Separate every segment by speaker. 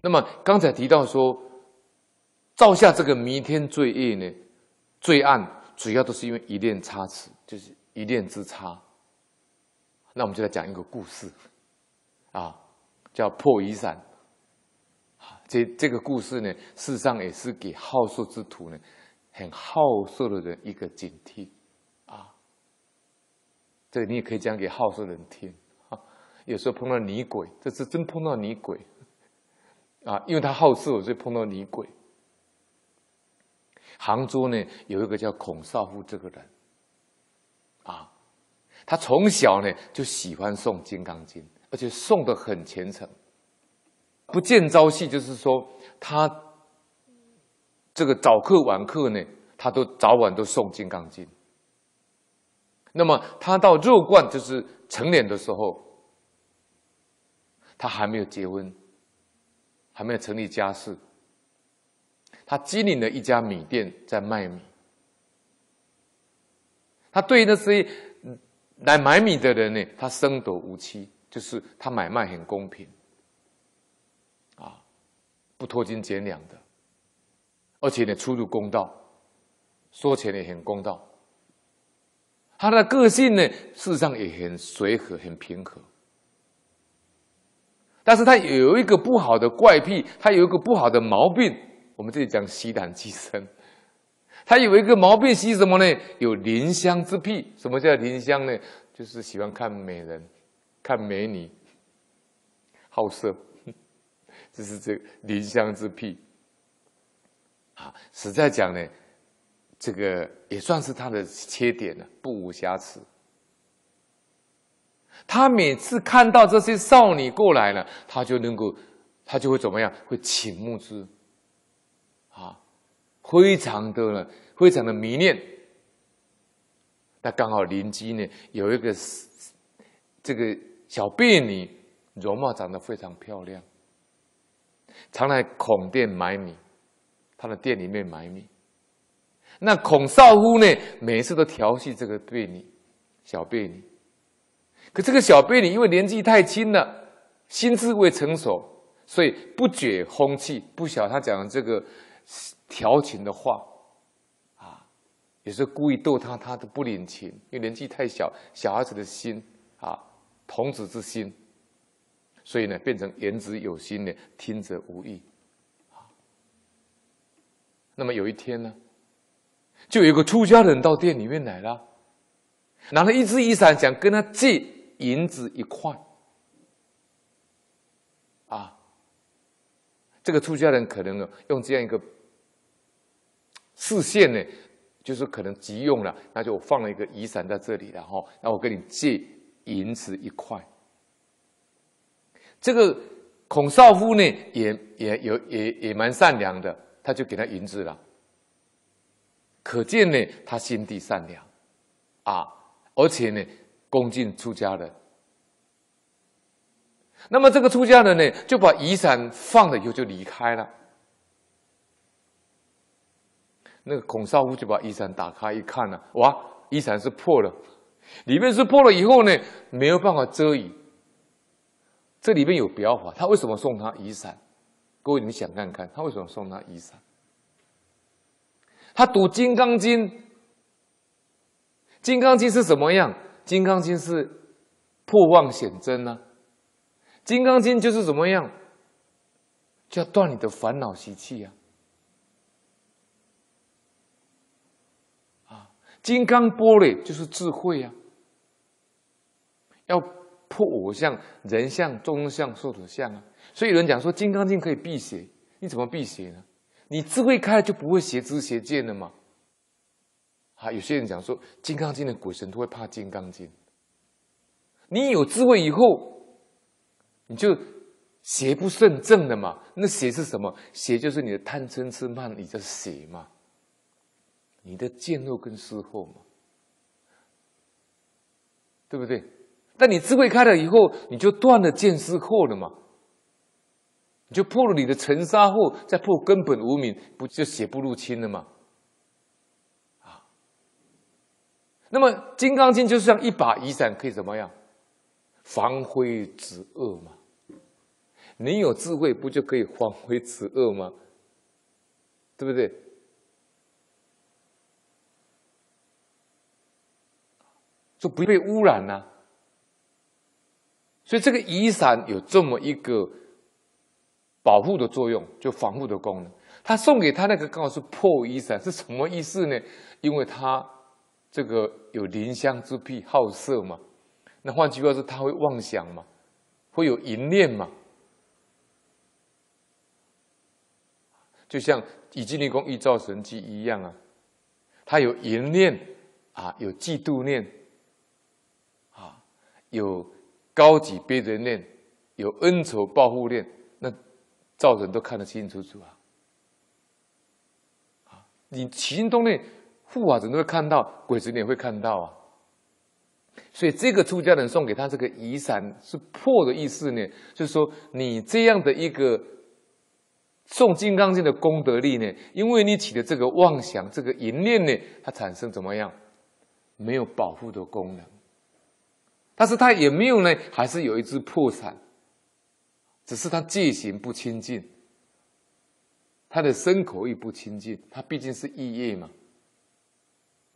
Speaker 1: 那么刚才提到说，造下这个弥天罪业呢，罪案主要都是因为一念差池，就是一念之差。那我们就来讲一个故事，啊，叫破雨伞。这这个故事呢，事实上也是给好色之徒呢，很好色的人一个警惕，啊，这个你也可以讲给好色人听，啊，有时候碰到女鬼，这是真碰到女鬼，啊，因为他好色，所以碰到女鬼。杭州呢，有一个叫孔少夫这个人，啊，他从小呢就喜欢诵《金刚经》，而且诵得很虔诚。不见朝夕，就是说他这个早课晚课呢，他都早晚都诵《金刚经》。那么他到肉冠，就是成年的时候，他还没有结婚，还没有成立家室。他经营了一家米店，在卖米。他对那些来买米的人呢，他生得无欺，就是他买卖很公平。啊不拖斤减两的，而且呢，出入公道，说钱也很公道。他的个性呢，事实上也很随和、很平和。但是他有一个不好的怪癖，他有一个不好的毛病。我们这里讲喜胆寄生，他有一个毛病，喜什么呢？有怜香之癖。什么叫怜香呢？就是喜欢看美人、看美女，好色。这是这个临香之癖，啊，实在讲呢，这个也算是他的缺点了，不无瑕疵。他每次看到这些少女过来了，他就能够，他就会怎么样？会倾慕之，啊，非常的呢，非常的迷恋。那刚好邻居呢有一个这个小婢女，容貌长得非常漂亮。常来孔店买米，他的店里面买米。那孔少夫呢，每次都调戏这个婢女，小婢女。可这个小婢女因为年纪太轻了，心智未成熟，所以不觉风气，不晓他讲的这个调情的话，啊，有时候故意逗他，他都不领情，因为年纪太小，小孩子的心啊，童子之心。所以呢，变成言之有心呢，听者无意。那么有一天呢，就有一个出家人到店里面来了，拿了一支雨伞，想跟他借银子一块。啊，这个出家人可能，用这样一个视线呢，就是可能急用了，那就放了一个雨伞在这里了哈，那我跟你借银子一块。这个孔少夫呢，也也有也也蛮善良的，他就给他银子了。可见呢，他心地善良，啊，而且呢，恭敬出家人。那么这个出家人呢，就把雨伞放了以后就离开了。那个孔少夫就把雨伞打开一看呢，哇，雨伞是破了，里面是破了以后呢，没有办法遮雨。这里面有表法，他为什么送他雨伞？各位，你想看看，他为什么送他雨伞？他读《金刚经》，《金刚经》是什么样？《金刚经》是破妄显真啊，《金刚经》就是怎么样？就要断你的烦恼习气呀！啊，金刚玻璃就是智慧呀，要。破我相、人相、众生相、寿者相啊！所以有人讲说《金刚经》可以辟邪，你怎么辟邪呢？你智慧开了就不会邪知邪见了嘛。啊，有些人讲说《金刚经》的鬼神都会怕《金刚经》，你有智慧以后，你就邪不胜正了嘛。那邪是什么？邪就是你的贪嗔痴慢，你的邪嘛，你的见恶跟思后嘛，对不对？但你智慧开了以后，你就断了见思惑了嘛？你就破了你的尘沙惑，再破根本无明，不就邪不入侵了吗？啊！那么《金刚经》就像一把雨伞，可以怎么样？防灰止恶嘛。你有智慧，不就可以防微止恶吗？对不对？就不被污染了。所以这个雨伞有这么一个保护的作用，就防护的功能。他送给他那个刚好是破雨伞，是什么意思呢？因为他这个有临香之癖，好色嘛。那换句话说，他会妄想嘛，会有淫念嘛。就像以金刚经一造神迹一样啊，他有淫念啊，有嫉妒念啊，有高级别人念，有恩仇报复念，那造人都看得清清楚楚啊。啊，你行动念护法神都会看到，鬼子也会看到啊。所以这个出家人送给他这个雨伞是破的意思呢，就是说你这样的一个。送《金刚经》的功德力呢？因为你起的这个妄想、这个淫念呢，它产生怎么样？没有保护的功能，但是它也没有呢，还是有一支破伞，只是他戒行不清净，他的身口意不清净，他毕竟是意业嘛。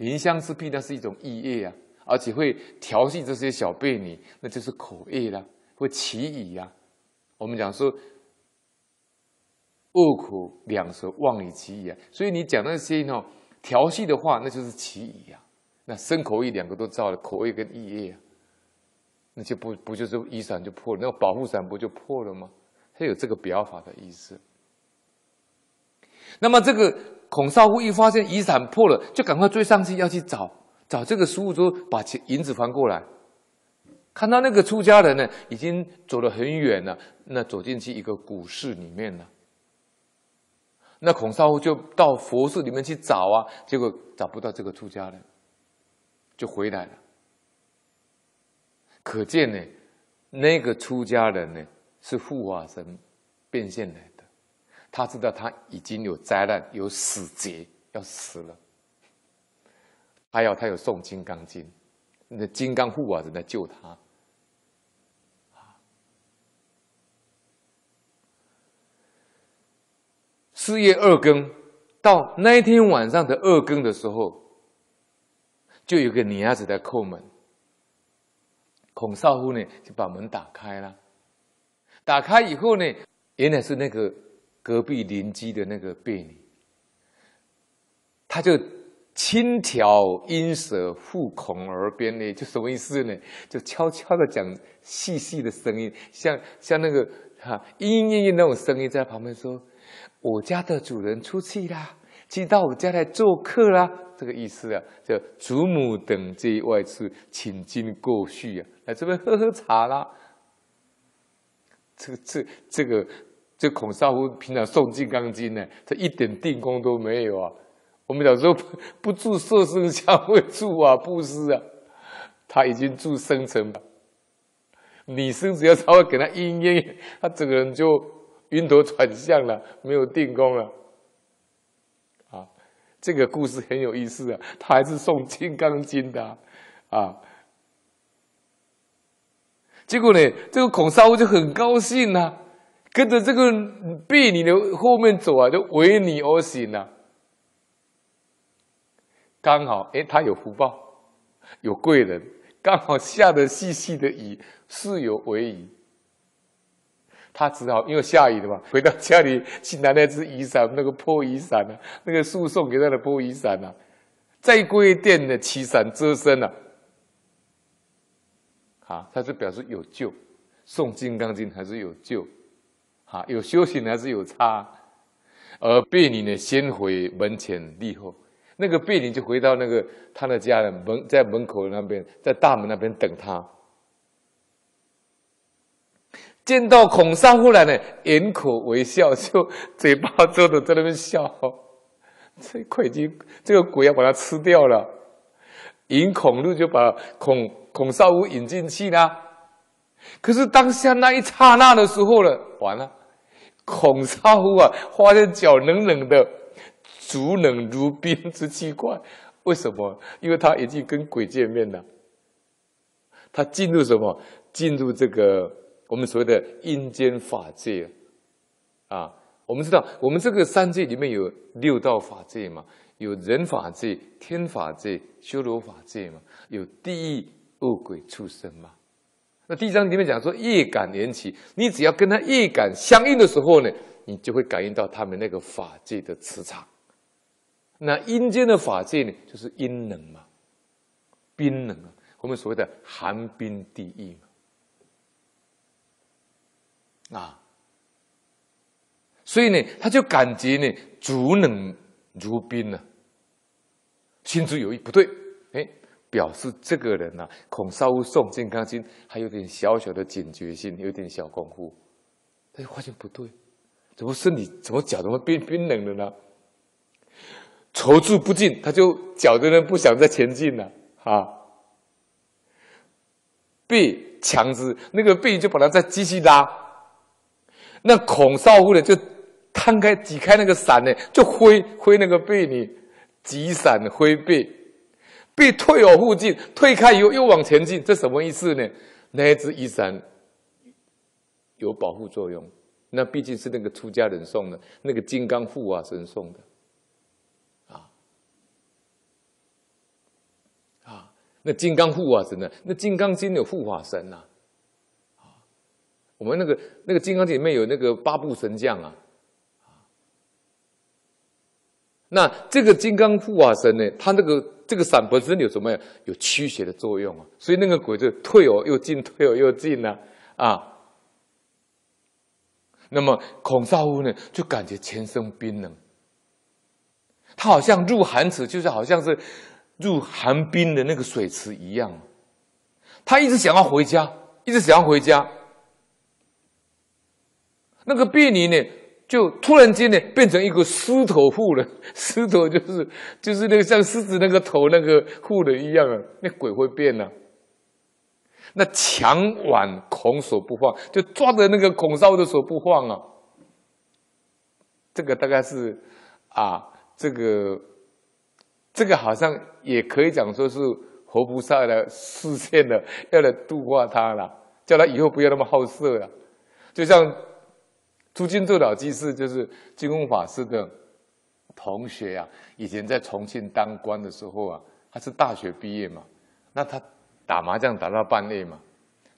Speaker 1: 临香之癖，那是一种意业啊，而且会调戏这些小婢女，那就是口业啦，会起疑呀。我们讲说。恶口两舌，妄语綺语啊！所以你讲那些呢调戏的话，那就是起疑呀。那身口意两个都造了，口业跟意业啊，那就不不就是衣伞就破了？那个保护伞不就破了吗？它有这个表法的意思。那么这个孔少夫一发现雨伞破了，就赶快追上去要去找找这个师父，说把钱银子还过来。看到那个出家人呢，已经走了很远了，那走进去一个古寺里面了。那孔少夫就到佛寺里面去找啊，结果找不到这个出家人，就回来了。可见呢，那个出家人呢是护法神变现的，他知道他已经有灾难，有死劫要死了，还要他有诵《金刚经》，那金刚护法神来救他。四月二更，到那一天晚上的二更的时候，就有个女孩子在叩门。孔少夫呢就把门打开了。打开以后呢，原来是那个隔壁邻居的那个婢女，他就轻挑音舌附孔耳边呢，就什么意思呢？就悄悄的讲细细的声音，像像那个哈莺莺莺莺那种声音，在旁边说。我家的主人出去啦，去到我家来做客啦，这个意思啊，叫祖母等这一外出，请经过去啊，来这边喝喝茶啦。这个这这个这孔少夫平常诵金刚经呢，他一点定功都没有啊。我们小时候不不住色声香味住啊，布施啊，他已经住生成了。你生只要稍微给他阴阴，他整个人就。晕头转向了，没有定功了。啊，这个故事很有意思啊，他还是诵《金刚经》的啊，啊。结果呢，这个孔少夫就很高兴啊，跟着这个婢女的后面走啊，就为你而行啊。刚好，哎，他有福报，有贵人，刚好下的细细的雨，是有为雨。他只好因为下雨了嘛，回到家里去拿那只雨伞，那个破雨伞啊，那个树送给他的破雨伞啊，再归殿的起伞遮身啊，好，他就表示有救，诵金刚经还是有救，啊，有修行还是有差，而婢女呢，先回门前立后，那个婢女就回到那个他的家人门，在门口那边，在大门那边等他。见到孔少夫来呢，掩口微笑，就嘴巴遮着在那边笑。这鬼已经这个鬼要把他吃掉了，引孔路就把孔孔少夫引进去了。可是当下那一刹那的时候了，完了，孔少夫啊，发现脚冷冷的，足冷如冰之奇怪。为什么？因为他已经跟鬼见面了。他进入什么？进入这个。我们所谓的阴间法界啊。我们知道，我们这个三界里面有六道法界嘛，有人法界、天法界、修罗法界嘛，有地狱、恶鬼、畜生嘛。那第一章里面讲说业感缘起，你只要跟他业感相应的时候呢，你就会感应到他们那个法界的磁场。那阴间的法界呢，就是阴冷嘛，冰冷啊，我们所谓的寒冰地狱嘛，啊。所以呢，他就感觉呢，足冷如冰呢、啊，心中有一不对，表示这个人呐、啊，恐烧诵金刚经还有点小小的警觉性，有点小功夫，他就发现不对，怎么身体怎么脚怎么变冰冷的呢？踌躇不进，他就脚的人不想再前进了啊，背强直，那个背就把他再继续拉，那孔少夫呢就。摊开挤开那个伞呢，就挥挥那个背呢，挤伞挥背，必退而后进，退开以后又往前进，这什么意思呢？那一只雨伞有保护作用，那毕竟是那个出家人送的，那个金刚护法神送的，啊啊，那金刚护法神呢？那金刚经有护法神呐，啊，我们那个那个金刚经里面有那个八部神将啊。那这个金刚护法神呢？他那个这个伞本身有什么呀？有驱邪的作用啊！所以那个鬼就退而又进，退而又进呢啊，啊。那么孔少夫呢，就感觉全身冰冷，他好像入寒池，就是好像是入寒冰的那个水池一样。他一直想要回家，一直想要回家。那个婢女呢？就突然间呢，变成一个狮头妇人，狮头就是就是那个像狮子那个头那个妇人一样啊，那鬼会变啊。那强挽孔手不放，就抓着那个孔少的手不放啊。这个大概是啊，这个这个好像也可以讲说是活菩萨的示现了，要来度化他了，叫他以后不要那么好色了，就像。朱金座老居士就是金空法师的同学啊，以前在重庆当官的时候啊，他是大学毕业嘛，那他打麻将打到半夜嘛，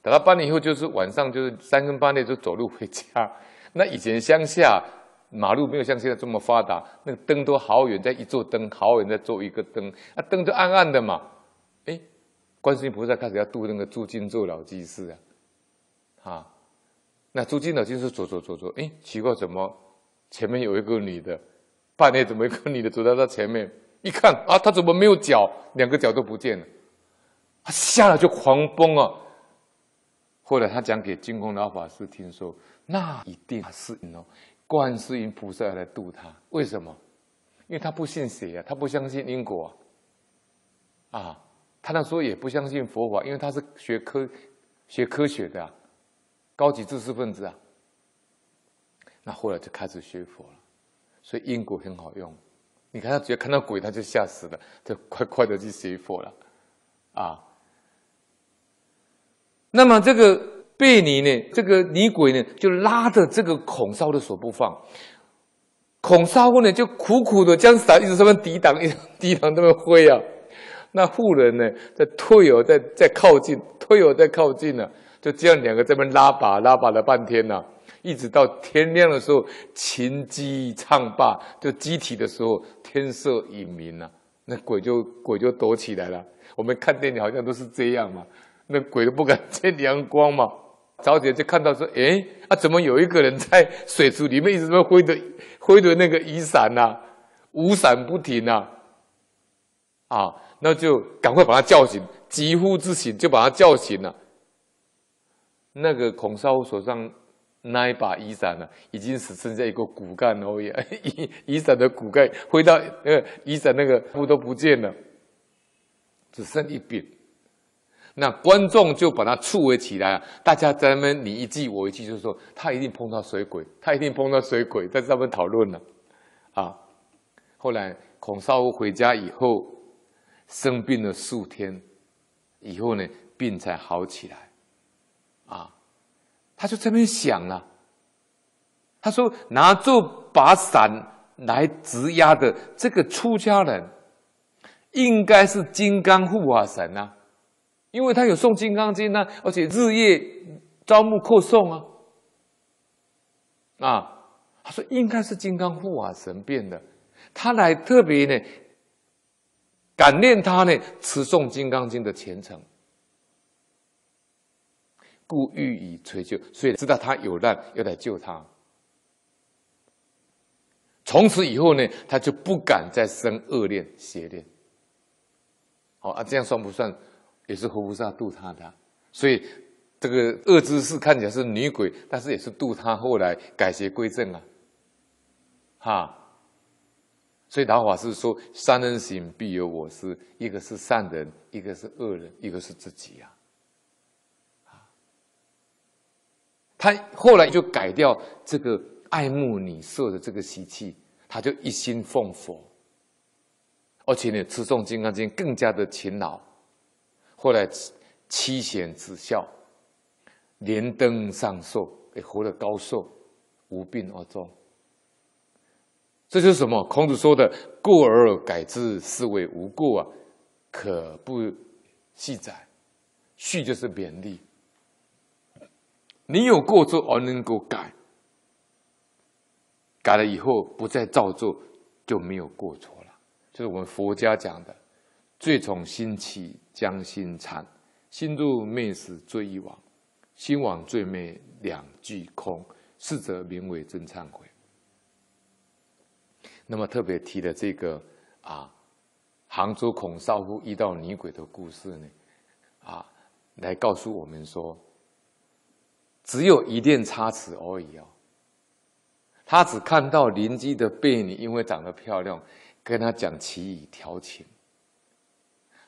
Speaker 1: 打到半夜以后就是晚上就是三更半夜就走路回家。那以前乡下马路没有像现在这么发达，那个灯都好远，在一座灯好远在做一个灯，那灯就暗暗的嘛。哎，观世音菩萨开始要度那个朱金座老居士啊，啊。那朱金老居士走走走走，哎，奇怪，怎么前面有一个女的？半夜怎么一个女的走到他前面？一看啊，他怎么没有脚？两个脚都不见了，他吓了就狂奔啊！后来他讲给金空老法师听说，那一定是哦，观世音菩萨来度他。为什么？因为他不信邪啊，他不相信因果啊，啊，他那时候也不相信佛法，因为他是学科学科学的啊。高级知识分子啊，那后来就开始学佛了，所以因果很好用。你看他只要看到鬼，他就吓死了，就快快的去学佛了，啊。那么这个贝尼呢，这个女鬼呢，就拉着这个孔少的手不放，孔少呢就苦苦的将伞一直这么抵挡，一直抵挡这么挥啊。那妇人呢，在退而在在靠近，退而在靠近呢、啊。就这样，两个在那边拉把拉把了半天呐、一直到天亮的时候，琴击唱罢，就鸡啼的时候，天色已明了，那鬼就鬼就躲起来了。我们看电影好像都是这样嘛，那鬼都不敢见阳光嘛。早起就看到说，哎，啊，怎么有一个人在水池里面一直在挥着挥着那个雨伞呐、啊，无闪不停呐、啊，啊，那就赶快把他叫醒，急呼之醒就把他叫醒了。那个孔少武手上那一把雨伞呢，已经只剩下一个骨干而已。雨雨伞的骨干挥到呃雨伞那个布都不见了，只剩一柄。那观众就把它簇围起来，大家在那边你一句我一句，就是说他一定碰到水鬼，他一定碰到水鬼，在上面讨论了。啊，后来孔少武回家以后，生病了数天，以后呢病才好起来。啊他就这边想了，他说拿这把伞来直压的这个出家人，应该是金刚护法神啊，因为他有诵《金刚经》啊，而且日夜朝暮课诵啊，啊，他说应该是金刚护法神变的，他来特别呢感念他呢持诵《金刚经》的虔诚。故予以垂救，所以知道他有难，要来救他。从此以后呢，他就不敢再生恶念、邪念。好啊，这样算不算也是活菩萨度他的？所以这个恶知识看起来是女鬼，但是也是度他后来改邪归正啊。哈，所以老法师说：三人行，必有我师。一个是善人，一个是恶人，一个是自己呀、啊。他后来就改掉这个爱慕女色的这个习气，他就一心奉佛，而且呢，持诵《金刚经》更加的勤劳。后来妻贤子孝，连登上寿，也活得高寿，无病而终。这就是什么？孔子说的“过而改之，是谓无过”啊，可不记载。序就是勉励。你有过错而能够改，改了以后不再造作，就没有过错了。就是我们佛家讲的“罪从心起，将心惭；心入昧时，罪亦亡。心亡罪灭，两俱空。是则名为真忏悔。”那么特别提的这个啊，杭州孔少夫遇到女鬼的故事呢，啊，来告诉我们说。只有一念差池而已哦，他只看到邻居的婢女，因为长得漂亮，跟他讲奇语调情。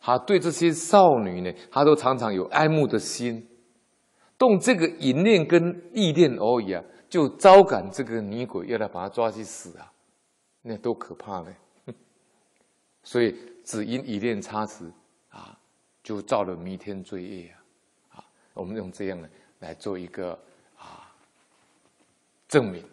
Speaker 1: 他对这些少女呢，他都常常有爱慕的心，动这个淫念跟意念而已啊，就招感这个女鬼要来把他抓去死啊，那多可怕呢！所以只因一念差池啊，就造了弥天罪业啊！啊，我们用这样的。来做一个啊证明。